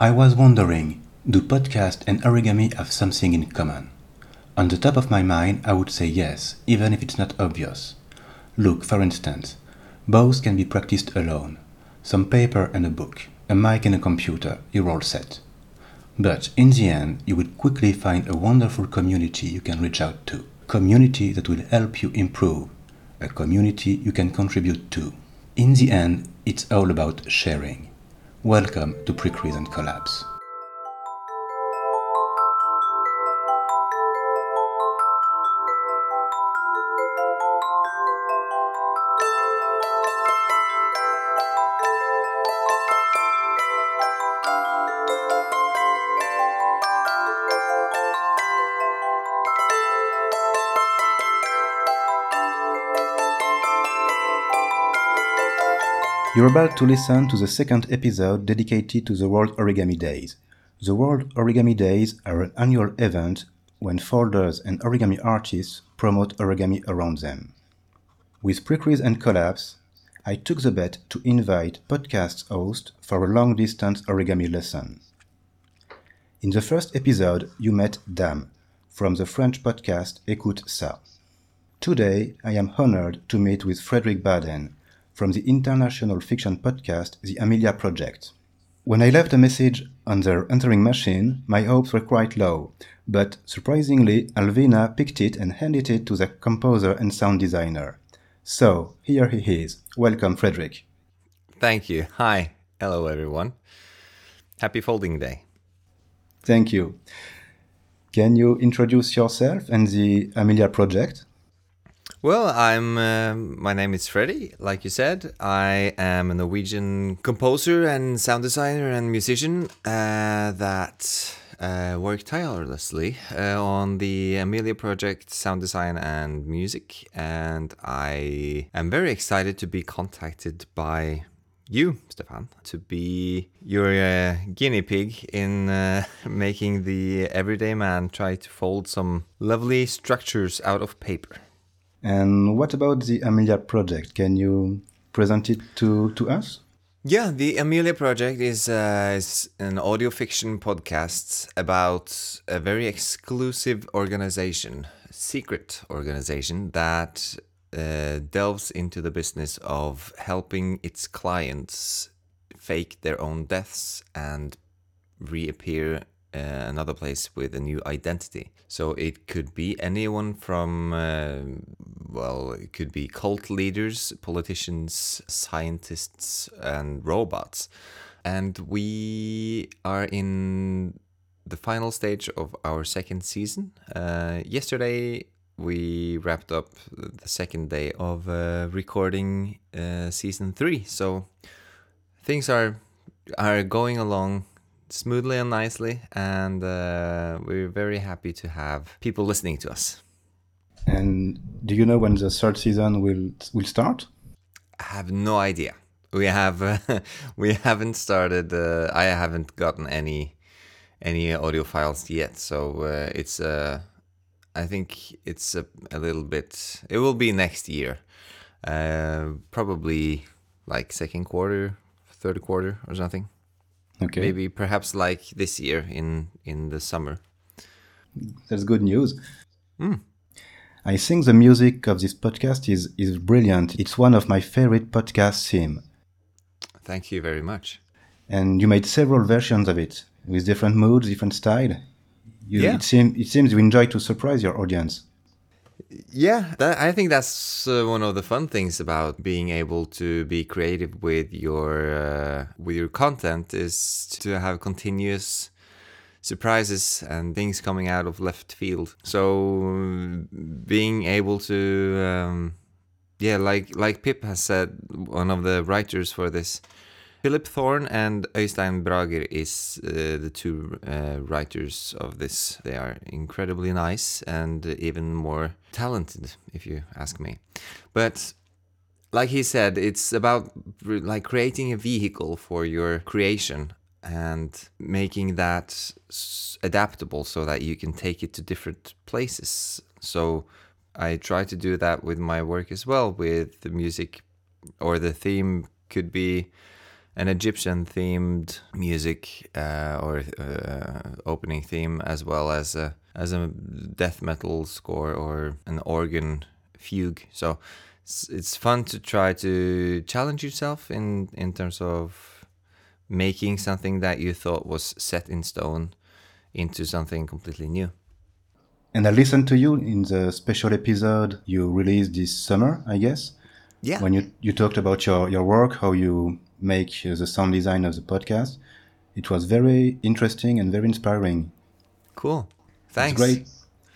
I was wondering, do podcast and origami have something in common? On the top of my mind, I would say yes, even if it's not obvious. Look, for instance, both can be practiced alone. Some paper and a book, a mic and a computer, you're all set. But in the end, you will quickly find a wonderful community you can reach out to. Community that will help you improve. A community you can contribute to. In the end, it's all about sharing. Welcome to Pre-Crease and Collapse. You're about to listen to the second episode dedicated to the World Origami Days. The World Origami Days are an annual event when folders and origami artists promote origami around them. With Pre-Crease and Collapse, I took the bet to invite podcast host for a long distance origami lesson. In the first episode, you met Dame from the French podcast Écoute ça. Today, I am honored to meet with Frederick Baden from the international fiction podcast The Amelia Project. When I left a message on their answering machine, my hopes were quite low, but surprisingly, Alvina picked it and handed it to the composer and sound designer. So, here he is. Welcome, Frederick. Thank you. Hi. Hello, everyone. Happy Folding Day. Thank you. Can you introduce yourself and the Amelia Project? Well, I'm. Uh, my name is Freddy. Like you said, I am a Norwegian composer and sound designer and musician uh, that uh, work tirelessly uh, on the Amelia project, sound design and music. And I am very excited to be contacted by you, Stefan, to be your uh, guinea pig in uh, making the everyday man try to fold some lovely structures out of paper. And what about the Amelia project? Can you present it to, to us? Yeah, the Amelia Project is, uh, is an audio fiction podcast about a very exclusive organization, secret organization that uh, delves into the business of helping its clients fake their own deaths and reappear uh, another place with a new identity. So it could be anyone from, uh, well, it could be cult leaders, politicians, scientists, and robots. And we are in the final stage of our second season. Uh, yesterday, we wrapped up the second day of uh, recording uh, season three. So things are are going along smoothly and nicely, and uh, we're very happy to have people listening to us. And do you know when the third season will will start? I have no idea. We have uh, we haven't started. Uh, I haven't gotten any any audio files yet, so uh, it's. Uh, I think it's a, a, little bit. It will be next year, uh, probably like second quarter, third quarter, or something. Okay. Maybe perhaps like this year in in the summer. That's good news. Mm. I think the music of this podcast is is brilliant. It's one of my favorite podcast theme. Thank you very much. And you made several versions of it with different moods, different style. You, yeah. It, seem, it seems you enjoy to surprise your audience. Yeah, that, I think that's uh, one of the fun things about being able to be creative with your uh, with your content is to have continuous surprises and things coming out of left field. So being able to, um, yeah, like like Pip has said, one of the writers for this Philip Thorne and Øystein Brager is uh, the two uh, writers of this. They are incredibly nice and even more talented, if you ask me. But like he said, it's about like creating a vehicle for your creation and making that adaptable so that you can take it to different places. So I try to do that with my work as well with the music or the theme could be an Egyptian themed music uh, or uh, opening theme, as well as a as a death metal score or an organ fugue. So it's, it's fun to try to challenge yourself in in terms of making something that you thought was set in stone into something completely new. And I listened to you in the special episode you released this summer, I guess. Yeah. When you, you talked about your, your work, how you make uh, the sound design of the podcast. It was very interesting and very inspiring. Cool. Thanks. It's great.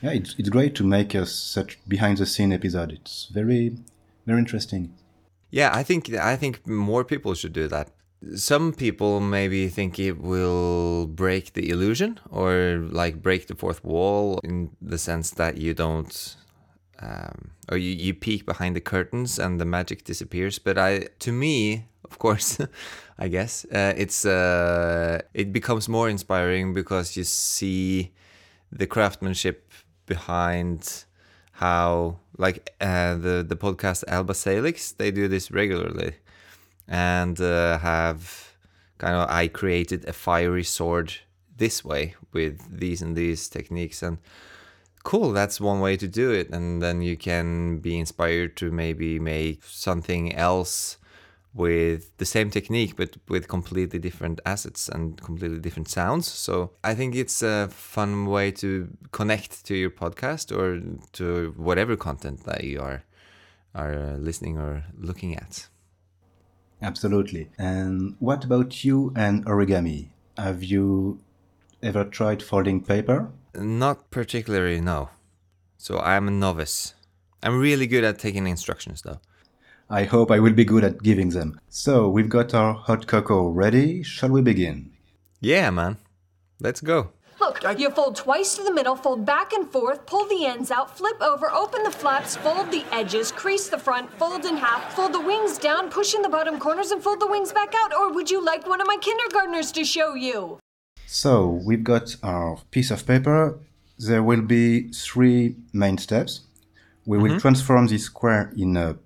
Yeah, it's, it's great to make a such behind the scene episode. It's very, very interesting. Yeah, I think I think more people should do that. Some people maybe think it will break the illusion or like break the fourth wall in the sense that you don't um, or you, you peek behind the curtains and the magic disappears. But I, to me, of course, I guess. Uh, it's uh, it becomes more inspiring because you see the craftsmanship behind how like uh, the the podcast Alba Salix they do this regularly and uh, have kind of I created a fiery sword this way with these and these techniques and cool that's one way to do it. And then you can be inspired to maybe make something else with the same technique but with completely different assets and completely different sounds so i think it's a fun way to connect to your podcast or to whatever content that you are are uh, listening or looking at Absolutely. And what about you and origami? Have you ever tried folding paper? Not particularly, no. So I'm a novice. I'm really good at taking instructions, though. I hope I will be good at giving them. So we've got our hot cocoa ready. Shall we begin? Yeah, man. Let's go. Look, you fold twice to the middle, fold back and forth, pull the ends out, flip over, open the flaps, fold the edges, crease the front, fold in half, fold the wings down, push in the bottom corners, and fold the wings back out. Or would you like one of my kindergartners to show you? So we've got our piece of paper. There will be three main steps. We will mm-hmm. transform this square in a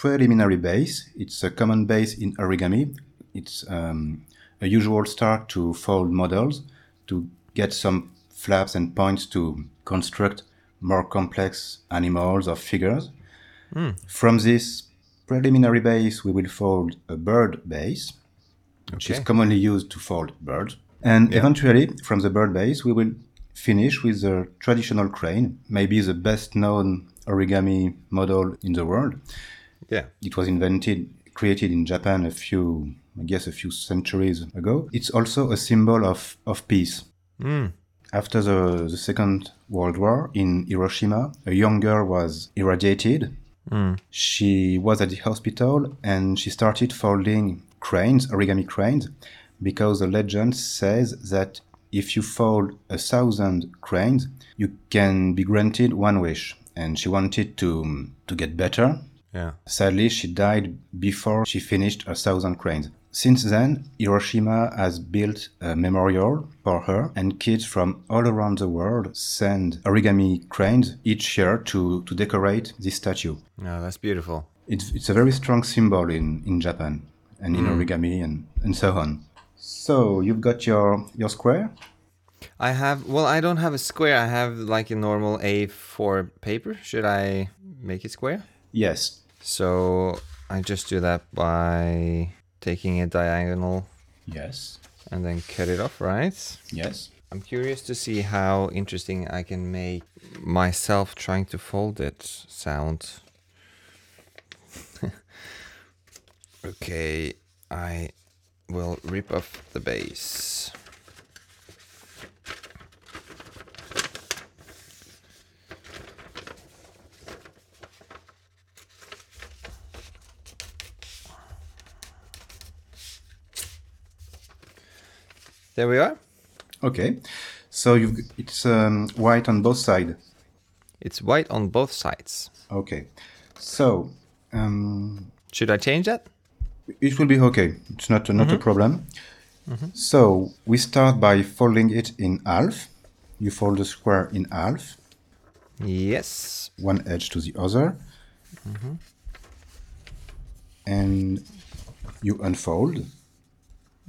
preliminary base. It's a common base in origami. It's um, a usual start to fold models to get some flaps and points to construct more complex animals or figures. From this preliminary base, we will fold a bird base, which is commonly used to fold birds. And eventually, from the bird base, we will finish with the traditional crane, maybe the best known origami model in the world. Yeah. It was invented, created in Japan a few, I guess, a few centuries ago. It's also a symbol of, of peace. Hmm. After the, the Second World War in Hiroshima, a young girl was irradiated. Hmm. She was at the hospital and she started folding cranes, origami cranes, because the legend says that if you fold a thousand cranes, you can be granted one wish. And she wanted to, to get better. Yeah. Sadly, she died before she finished a thousand cranes. Since then, Hiroshima has built a memorial for her, and kids from all around the world send origami cranes each year to, to decorate this statue. No, that's beautiful. It's, it's a very strong symbol in, in Japan and in mm. origami and, and so on. So, you've got your, your square? I have, well, I don't have a square. I have like a normal A4 paper. Should I make it square? Yes. So I just do that by taking a diagonal Yes. and then cut it off, right? Yes. I'm curious to see how interesting I can make myself trying to fold it sound. okay, I will rip off the base. There we are. Okay. So, you've, it's um, white on both sides. It's white on both sides. Okay. So, um, Should I change that? it will be okay. It's not not a problem. So we start by folding it in half. You fold the square in half, Yes. one edge to the other, and you unfold.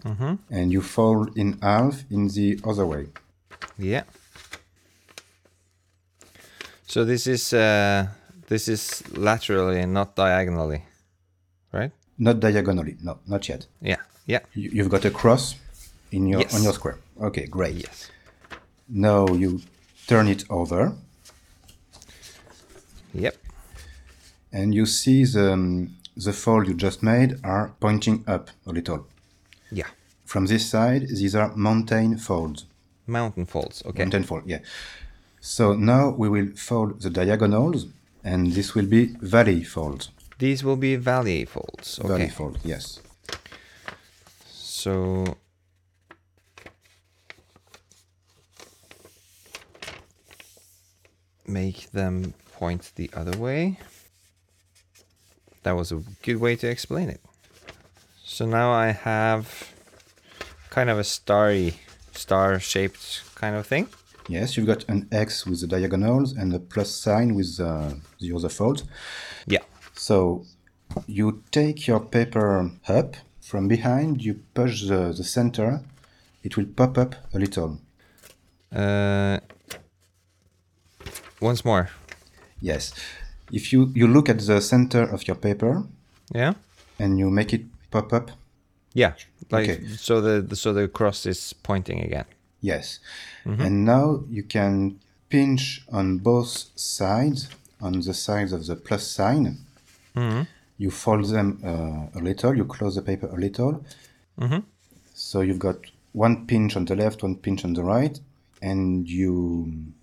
And you fold in half in the other way. Yeah. So this is uh, this is laterally and not diagonally, right? Not diagonally, no, not yet. Yeah. Yeah. You- You've got a cross in your Yes. on your square. Okay, great. Yes. Now you turn it over, Yep. and you see the um, the fold you just made are pointing up a little. Yeah. From this side, these are mountain folds. Mountain folds. Okay. Mountain fold, yeah. So now we will fold the diagonals, and this will be valley folds. These will be valley folds. Okay. Valley fold, yes. So make them point the other way. That was a good way to explain it. So now I have kind of a starry, star shaped kind of thing. Yes, you've got an X with the diagonals and a plus sign with uh, the other fold. Yeah. So you take your paper up from behind, you push the, the center, it will pop up a little. Uh, once more. Yes. If you, you look at the center of your paper Yeah. and you make it pop up, Yeah. Like Okay. so the, the so the cross is pointing again. yes. Mm-hmm. And now you can pinch on both sides, on the sides of the plus sign. Mm-hmm. You fold them uh, a little, you close the paper a little. Mm-hmm. So you've got one pinch on the left, one pinch on the right, and you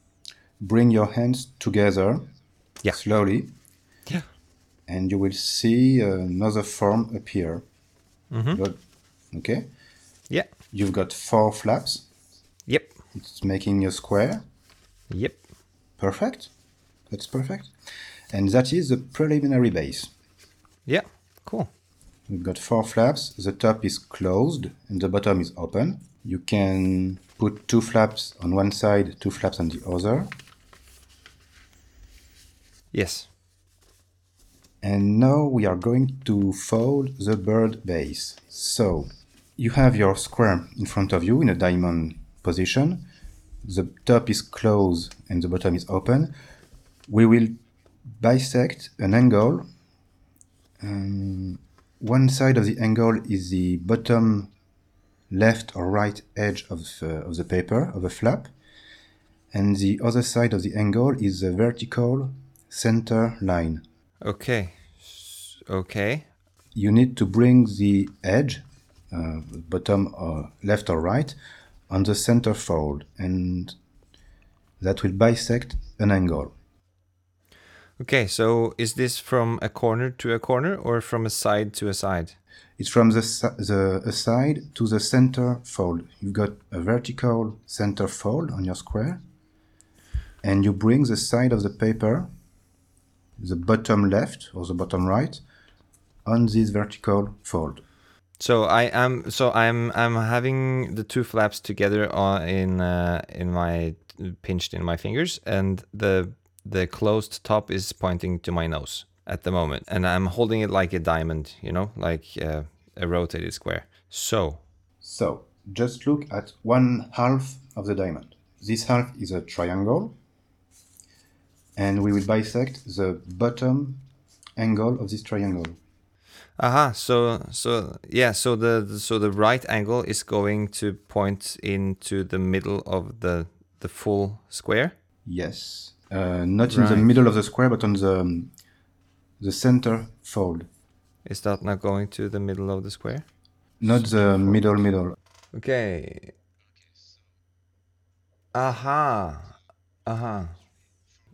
bring your hands together Yeah. slowly, Yeah. and you will see another form appear. Mm-hmm. Good. Okay? Yeah. You've got four flaps. Yep. It's making a square. Yep. Perfect. That's perfect. And that is the preliminary base. Yeah. Cool. We've got four flaps. The top is closed and the bottom is open. You can put two flaps on one side, two flaps on the other. Yes. And now we are going to fold the bird base. So you have your square in front of you in a diamond position. The top is closed and the bottom is open. We will bisect an angle. Um, one side of the angle is the bottom left or right edge of, uh, of the paper, of a flap. And the other side of the angle is the vertical center line. Okay. Okay. you need to bring the edge, uh, bottom or left or right, on the center fold, and that will bisect an angle. Okay. So is this from a corner to a corner or from a side to a side? It's from the, the a side to the center fold. You've got a vertical center fold on your square, and you bring the side of the paper, the bottom left or the bottom right, on this vertical fold. So I am. So I'm. I'm having the two flaps together on in uh, in my pinched in my fingers, and the the closed top is pointing to my nose at the moment, and I'm holding it like a diamond. You know, like uh, a rotated square. So So just look at one half of the diamond. This half is a triangle, and we will bisect the bottom angle of this triangle. Aha, so so yeah, so the the- so the right angle is going to point into the middle of the the full square. Yes, uh, not in the middle of the square, but on the um, the center fold, Is that not going to the middle of the square? not the middle middle. Okay. Aha. Aha.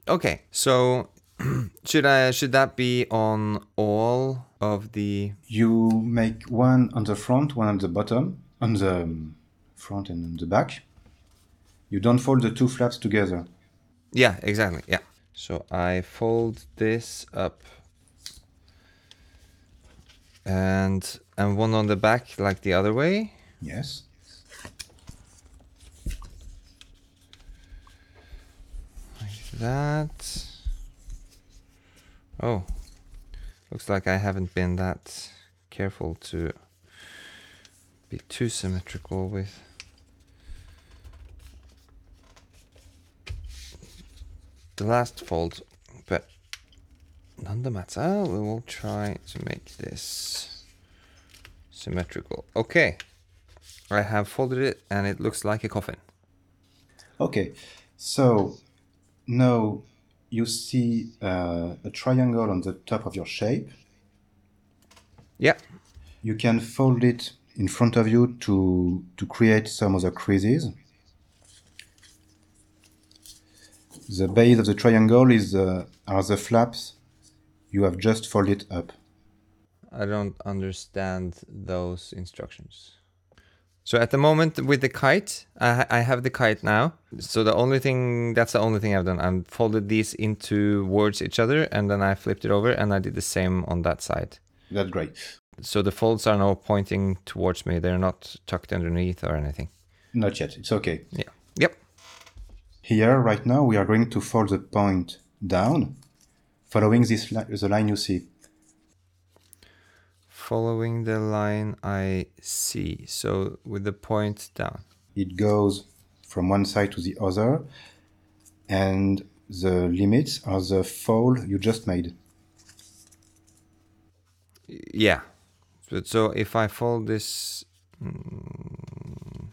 Okay, so should I should that be on all of the You make one on the front, one on the bottom, on the um, front and on the back. You don't fold the two flaps together. Yeah, exactly. Yeah. So I fold this up. And and one on the back like the other way. Yes. That. Oh. Looks like I haven't been that careful to be too symmetrical with. The last fold, but none the matter. We will try to make this symmetrical. Okay, I have folded it and it looks like a coffin. Okay, so now you see uh, a triangle on the top of your shape. Yeah, You can fold it in front of you to, to create some other creases. The base of the triangle is uh, are the flaps you have just folded up. I don't understand those instructions. So at the moment with the kite, I, I have the kite now. So the only thing, that's the only thing I've done. I've folded these into towards each other and then I flipped it over and I did the same on that side. That's great. So the folds are now pointing towards me. They're not tucked underneath or anything. Not yet. It's okay. Yeah. Yep. Here, right now, we are going to fold the point down, following this li- the line you see. Following the line I see. So with the point down. It goes from one side to the other, and the limits are the fold you just made. Yeah. But so if I fold this. mm,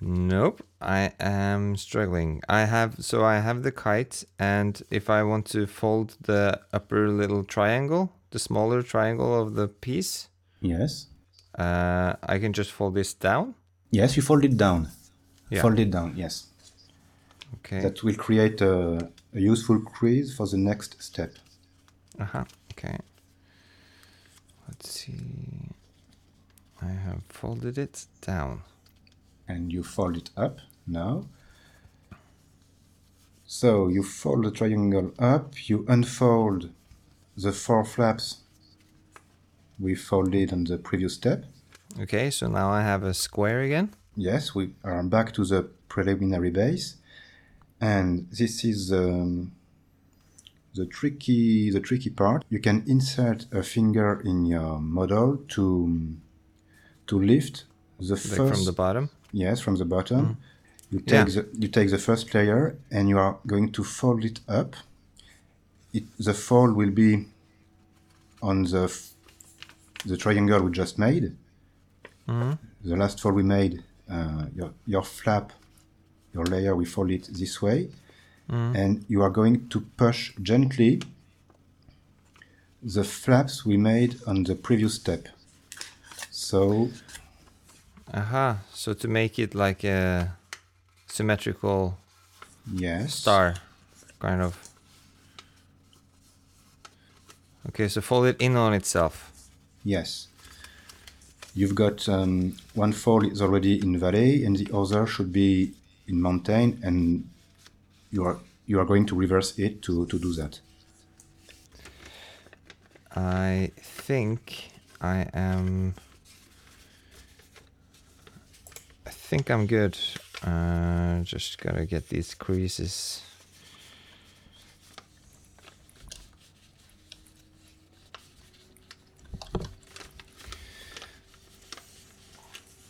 Nope, I am struggling. I have so I have the kite, and if I want to fold the upper little triangle, the smaller triangle of the piece, Yes. uh, I can just fold this down. Yes, you fold it down. Yeah. Fold it down, yes. Okay. That will create a, a useful crease for the next step. Uh huh. Okay. Let's see. I have folded it down. And you fold it up now. So you fold the triangle up, you unfold the four flaps we folded on the previous step. Okay, so now I have a square again. Yes, we are back to the preliminary base, and this is um, the tricky the tricky part. You can insert a finger in your model to to lift the Like first from the bottom. yes from the bottom. You Yeah. take the you take the first layer and you are going to fold it up. It, the fold will be on the the triangle we just made the last fold we made, uh, your, your flap, your layer, we fold it this way. And you are going to push gently the flaps we made on the previous step. So, Aha. So to make it like a symmetrical yes. star, kind of. Okay, so fold it in on itself. Yes. You've got um, one fold is already in valley and the other should be in mountain and you are you are going to reverse it to, to do that. I think I am. I think I'm good. Uh, just gotta get these creases.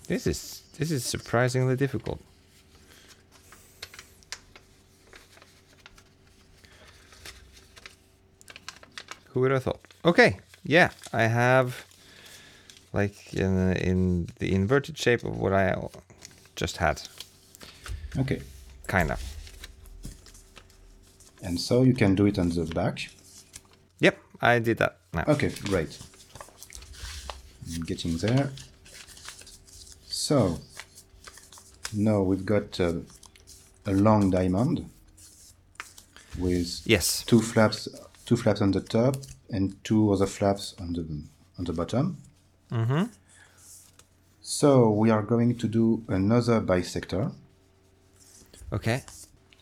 This is this is surprisingly difficult. Who would have thought? Okay, yeah, I have like in, in the inverted shape of what I just had, Okay. kind of. And so you can do it on the back. Yep, I did that now. Okay, great. I'm getting there. So, now we've got uh, a long diamond with Yes. two flaps, two flaps on the top and two other flaps on the on the bottom. Mm-hmm. So we are going to do another bisector. Okay.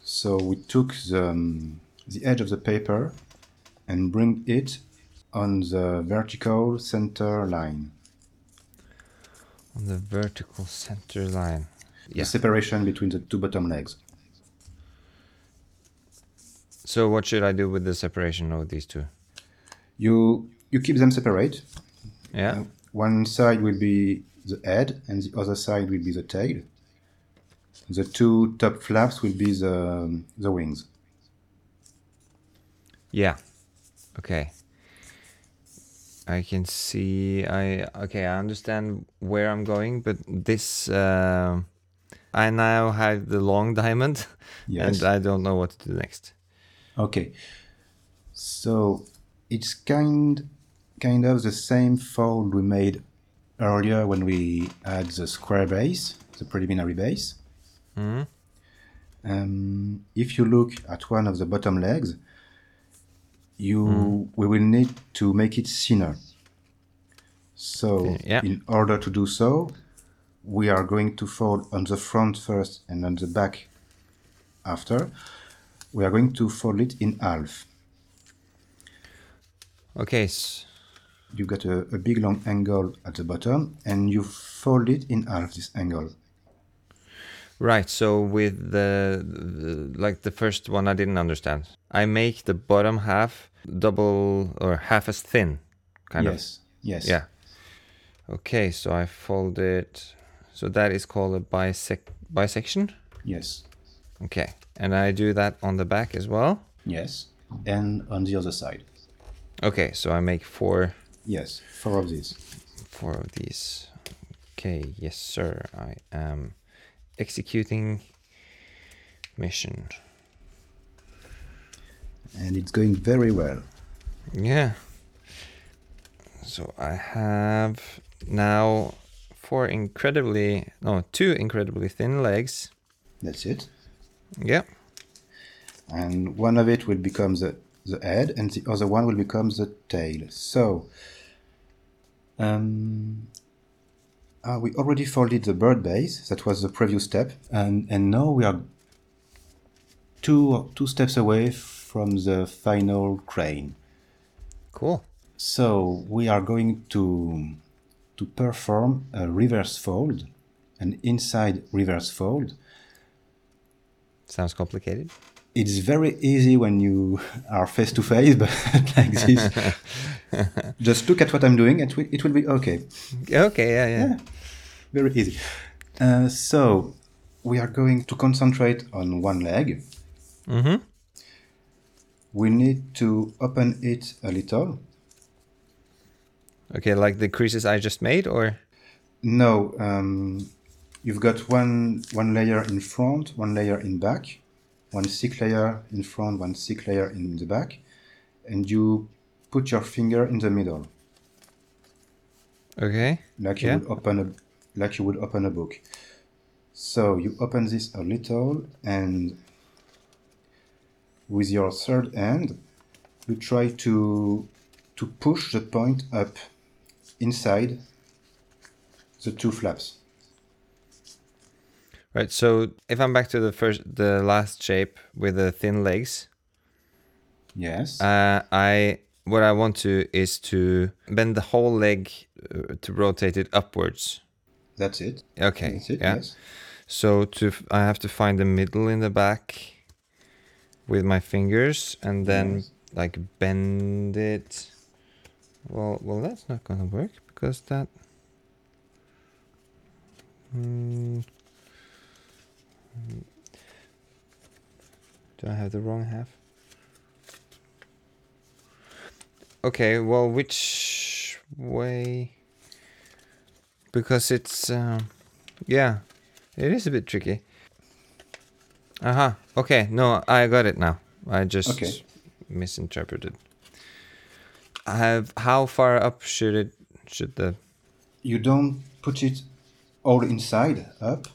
So we took the, um, the edge of the paper and bring it on the vertical center line. On the vertical center line. Yeah. The separation between the two bottom legs. So what should I do with the separation of these two? You you keep them separate. Yeah. Uh, one side will be the head and the other side will be the tail. The two top flaps will be the, the wings. Yeah. Okay. I can see. I okay. I understand where I'm going, but this. Uh, I now have the long diamond, Yes. and I don't know what to do next. Okay. So it's kind kind of the same fold we made earlier when we had the square base, the preliminary base. Hmm. Um, if you look at one of the bottom legs, you hmm. we will need to make it thinner. So yeah. in order to do so, we are going to fold on the front first and on the back after. We are going to fold it in half. Okay. you got a, a big long angle at the bottom and you fold it in half this angle. right. So with the, the like the first one, I didn't understand. I make the bottom half double or half as thin, kind of. yes. Yes. Yeah. Okay. So I fold it. So that is called a bisect bisection. Yes. Okay. And I do that on the back as well. Yes. And on the other side. Okay, so I make four Yes. Four of these. four of these. Okay, yes sir. I am executing mission. And it's going very well. Yeah. So I have now four incredibly no, two incredibly thin legs. That's it. Yeah. And one of it will become the, the head and the other one will become the tail. So um, uh, we already folded the bird base. That was the previous step. And, and now we are two, two steps away from the final crane. Cool. So we are going to to perform a reverse fold, an inside reverse fold. Sounds complicated. It's very easy when you are face to face, but like this, just look at what I'm doing, and it will, be okay. Okay, yeah, yeah. Yeah, very easy. Uh, so we are going to concentrate on one leg. Mm-hmm. We need to open it a little. Okay, like the creases I just made or No, um, you've got one one layer in front, one layer in back, one thick layer in front, one thick layer in the back, and you put your finger in the middle, Okay. like you Yeah. would open a like you would open a book. So you open this a little, and with your third hand, you try to to push the point up inside the two flaps. Right. So if I'm back to the first, the last shape with the thin legs, Yes. uh, I what I want to is to bend the whole leg uh, to rotate it upwards. That's it. Okay. That's it. yeah. Yes. So to f- I have to find the middle in the back with my fingers and then Yes. like bend it. Well, well, that's not gonna work because that. Hmm. Do I have the wrong half? Okay, well, which way? Because it's, um, yeah, it is a bit tricky. Aha, okay, no, I got it now. I just Okay. misinterpreted. I have, how far up should it, should the, You don't put it all inside up.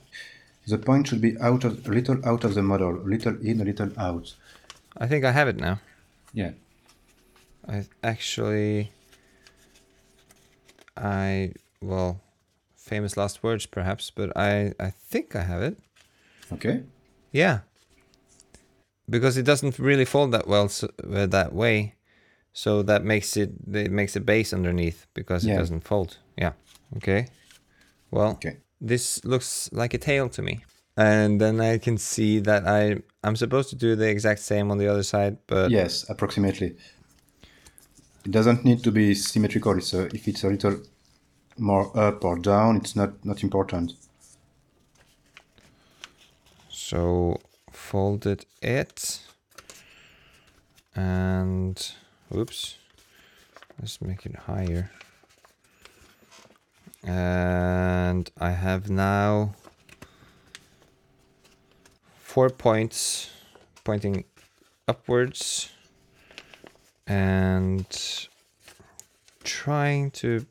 The point should be out of a little out of the model, little in, a little out. I think I have it now. Yeah. I actually, I, well, famous last words perhaps, but I, I think I have it. Okay. Yeah. Because it doesn't really fold that well so, uh, that way, so that makes it it makes a base underneath because it Yeah. doesn't fold. Yeah. Okay. Well, Okay. this looks like a tail to me. And then I can see that I I'm supposed to do the exact same on the other side, but Yes, approximately. It doesn't need to be symmetrical. So if it's a little more up or down. It's not not important. So folded it. And oops let's make it higher. And I have now four points pointing upwards and trying to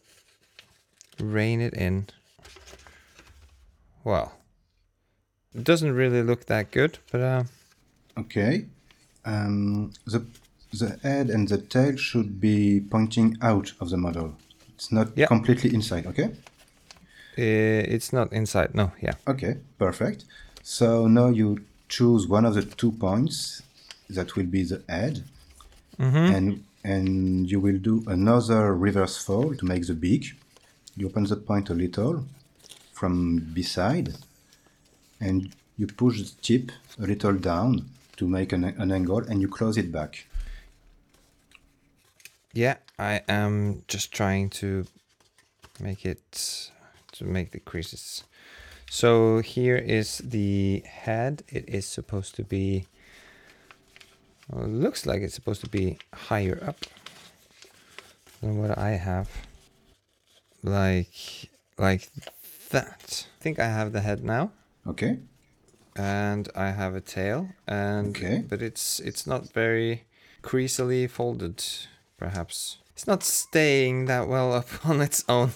rein it in. Well it doesn't really look that good but uh Okay. Um, the the head and the tail should be pointing out of the model. It's not Yeah. completely inside. Okay. Uh, it's not inside. No, yeah. Okay. Perfect. So now you choose one of the two points. That will be the head, and and you will do another reverse fold to make the beak. You open the point a little from beside, and you push the tip a little down to make an, an angle, and you close it back. Yeah, I am just trying to make it to make the creases. So here is the head. It is supposed to be. Well, looks like it's supposed to be higher up than what I have. Like, like that. I think I have the head now. Okay. and I have a tail and Okay. but it's it's not very creasily folded perhaps it's not staying that well up on its own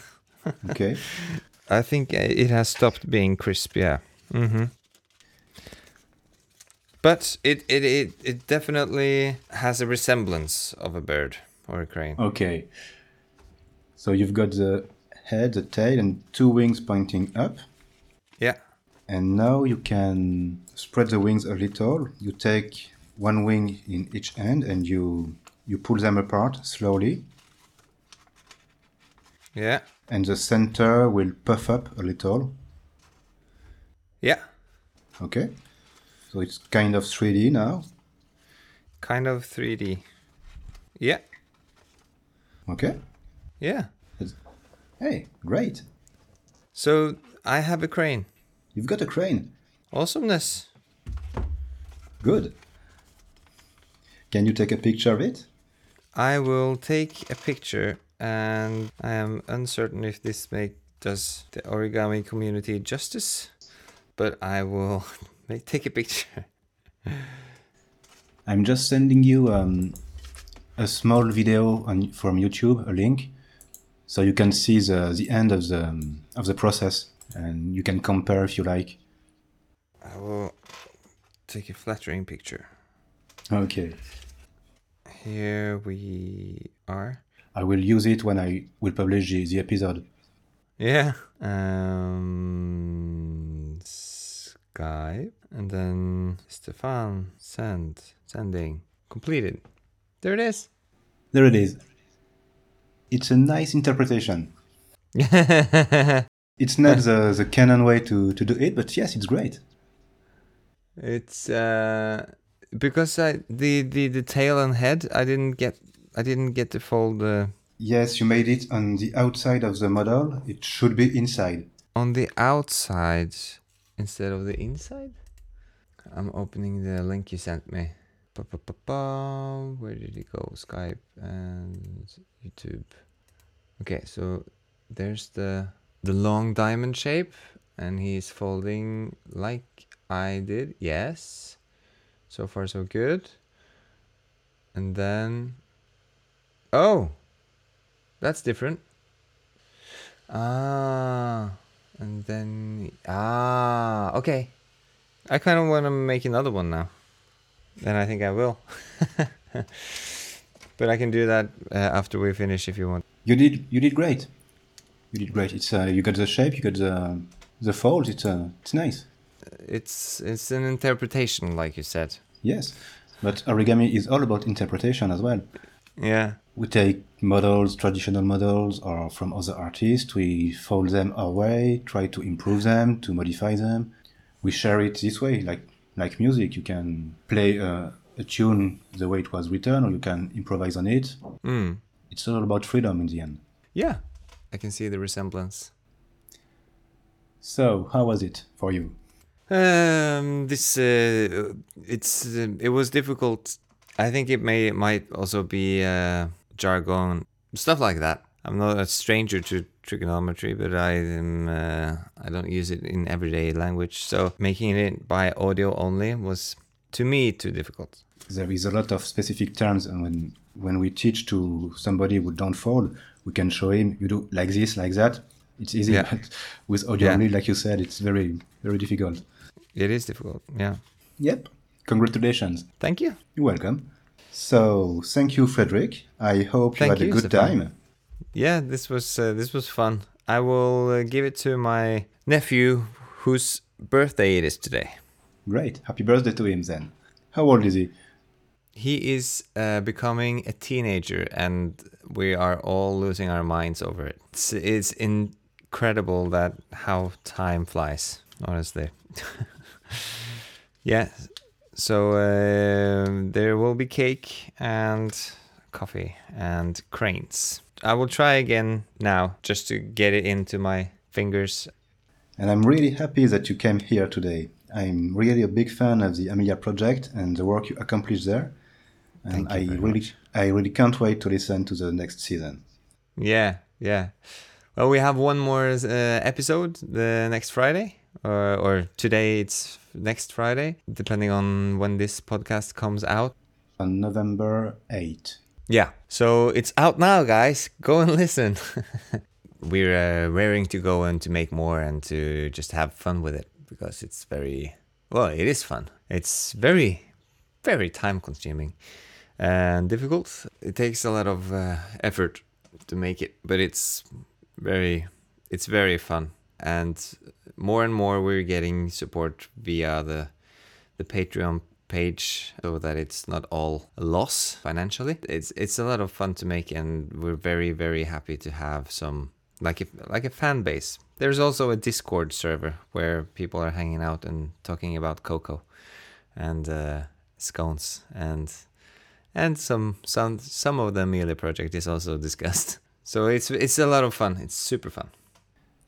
Okay. I think uh, it has stopped being crisp yeah mm-hmm. but it, it it it definitely has a resemblance of a bird or a crane Okay. So you've got the head, the tail, and two wings pointing up. And now you can spread the wings a little. You take one wing in each end and you you pull them apart slowly. yeah And the center will puff up a little. yeah Okay. So it's kind of 3D now. kind of 3D yeah Okay. yeah Hey, great. so I have a crane You've got a crane. awesomeness Good. Can you take a picture of it? I will take a picture, and I am uncertain if this make does the origami community justice, but I will make, take a picture. I'm just sending you um, a small video on, from YouTube, a link, so you can see the, the end of the um, of the process, and you can compare if you like. I will take a flattering picture. Okay. Here we are. I will use it when I will publish the, the episode. Yeah. Um, Skype, and then Stefan send sending completed. There it is. There it is. It's a nice interpretation. It's not the, the canon way to, to do it, but yes, it's great. It's uh because I the, the the tail and head I didn't get I didn't get to fold uh, Yes, you made it on the outside of the model. It should be inside. on the outside instead of the inside. I'm opening the link you sent me. Ba, ba, ba. Where did it go? Skype and YouTube. Okay, so there's the the long diamond shape, and he's folding like I did. Yes, so far so good. And then, oh, that's different. Ah, and then ah, okay. I kind of want to make another one now. Then I think I will. but I can do that uh, after we finish if you want. You did you did great. You did great. It's uh, you got the shape, you got the the folds. It's uh, it's nice. It's it's an interpretation, like you said. Yes, but origami is all about interpretation as well. Yeah. We take models, traditional models, or from other artists. We fold them our way, try to improve them, to modify them. We share it this way, like like music. You can play a, a tune the way it was written, or you can improvise on it. Mm. It's all about freedom in the end. Yeah. I can see the resemblance. So, how was it for you? Um, this uh, it's uh, it was difficult. I think it may might also be uh, jargon stuff like that. I'm not a stranger to trigonometry, but I am uh, I don't use it in everyday language. So making it by audio only was to me too difficult. There is a lot of specific terms, and when when we teach to somebody who don't fold, we can show him you do like this, like that. It's easy, Yeah. but with audio Yeah. only, like you said, it's very very difficult. It is difficult. Yeah. Yep. Congratulations. Thank you. You're welcome. So, thank you, Frederick. I hope Thank you had you, a good Stefan. time. Yeah, this was uh, this was fun. I will uh, give it to my nephew, whose birthday it is today. Great. Happy birthday to him then. How old is he? He is uh, becoming a teenager, and we are all losing our minds over it. It's, it's incredible that how time flies. Honestly. yeah. So um there will be cake and coffee and cranes. I will try again now, just to get it into my fingers. And I'm really happy that you came here today. I'm really a big fan of the Amelia project and the work you accomplished there. And I really much. I really can't wait to listen to the next season. Yeah, yeah. Well, we have one more uh, episode the next Friday, or or today it's next Friday, depending on when this podcast comes out. On November 8th. Yeah. So it's out now, guys. Go and listen. We're uh, raring to go and to make more and to just have fun with it because it's very well. It is fun. It's very, very time consuming and difficult. It takes a lot of uh, effort to make it, but it's very, it's very fun. And more and more, we're getting support via the the Patreon page so that it's not all a loss financially. It's it's a lot of fun to make and we're very very happy to have some like a, like a fan base. There's also a Discord server where people are hanging out and talking about cocoa and uh, scones and and some some some of the Amelia project is also discussed. So it's it's a lot of fun. It's super fun.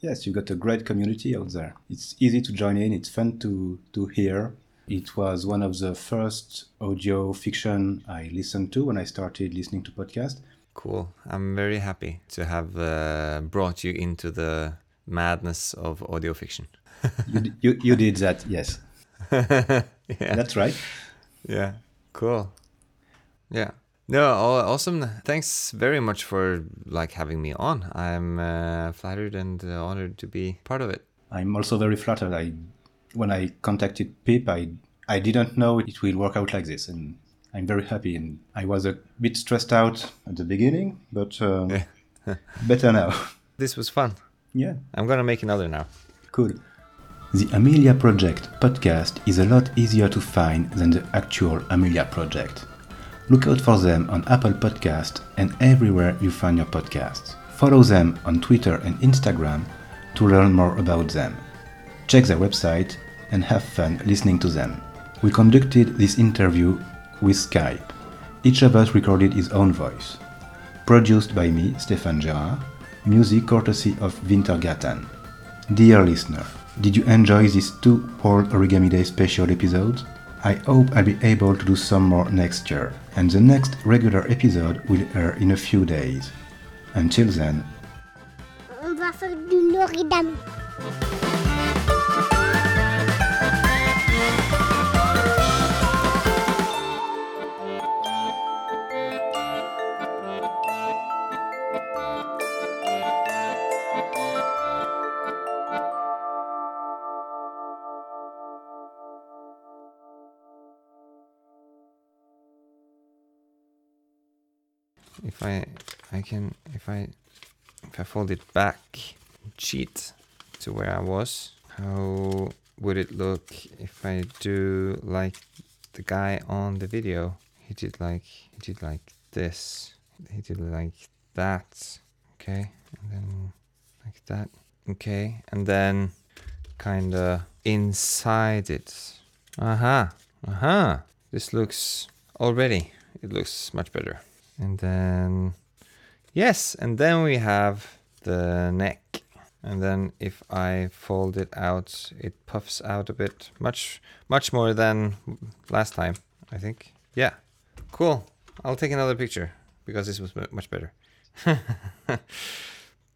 Yes, you've got a great community out there. It's easy to join in, it's fun to, to hear. It was one of the first audio fiction I listened to when I started listening to podcasts. Cool. I'm very happy to have uh, brought you into the madness of audio fiction. You, you, you did that, yes. yeah. That's right. Yeah. Cool. Yeah. No, awesome. Thanks very much for like having me on. I'm uh, flattered and uh, honored to be part of it. I'm also very flattered. I, when I contacted Pip, I, I didn't know it will work out like this, and I'm very happy. And I was a bit stressed out at the beginning, but um, Yeah. better now. This was fun. yeah, I'm gonna make another now. cool. The Amelia Project podcast is a lot easier to find than the actual Amelia Project. Look out for them on Apple Podcast and everywhere you find your podcasts. Follow them on Twitter and Instagram to learn more about them. Check their website and have fun listening to them. We conducted this interview with Skype. Each of us recorded his own voice. Produced by me, Stefan Gerard. Music courtesy of Wintergatan. Dear listener, did you enjoy these two World Origami Day special episodes? I hope I'll be able to do some more next year, and the next regular episode will air in a few days. Until then, On va faire. I, I can, if I, if I fold it back, cheat to where I was, how would it look if I do like the guy on the video? He did like, he did like this. He did like that. Okay, and then like that. Okay, and then kind of inside it. Aha, aha. This looks already. It looks much better. And then, yes, and then we have the neck. And then if I fold it out, it puffs out a bit. Much, much more than last time, I think. Yeah, cool. I'll take another picture because this was much better.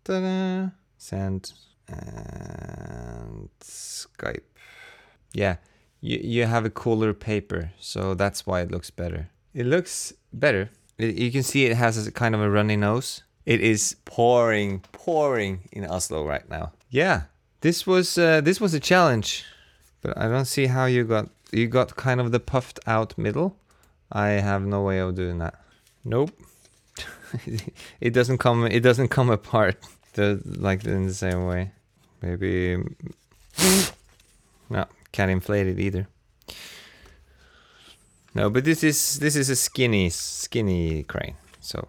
Ta-da! Send and Skype. Yeah, you you have a cooler paper, so that's why it looks better. It looks better. You can see it has a kind of a runny nose. It is pouring, pouring in Oslo right now. Yeah, this was uh, this was a challenge, but I don't see how you got you got kind of the puffed out middle. I have no way of doing that. Nope. it doesn't come. It doesn't come apart the like in the same way. Maybe no, can't inflate it either. No, but this is this is a skinny skinny crane. So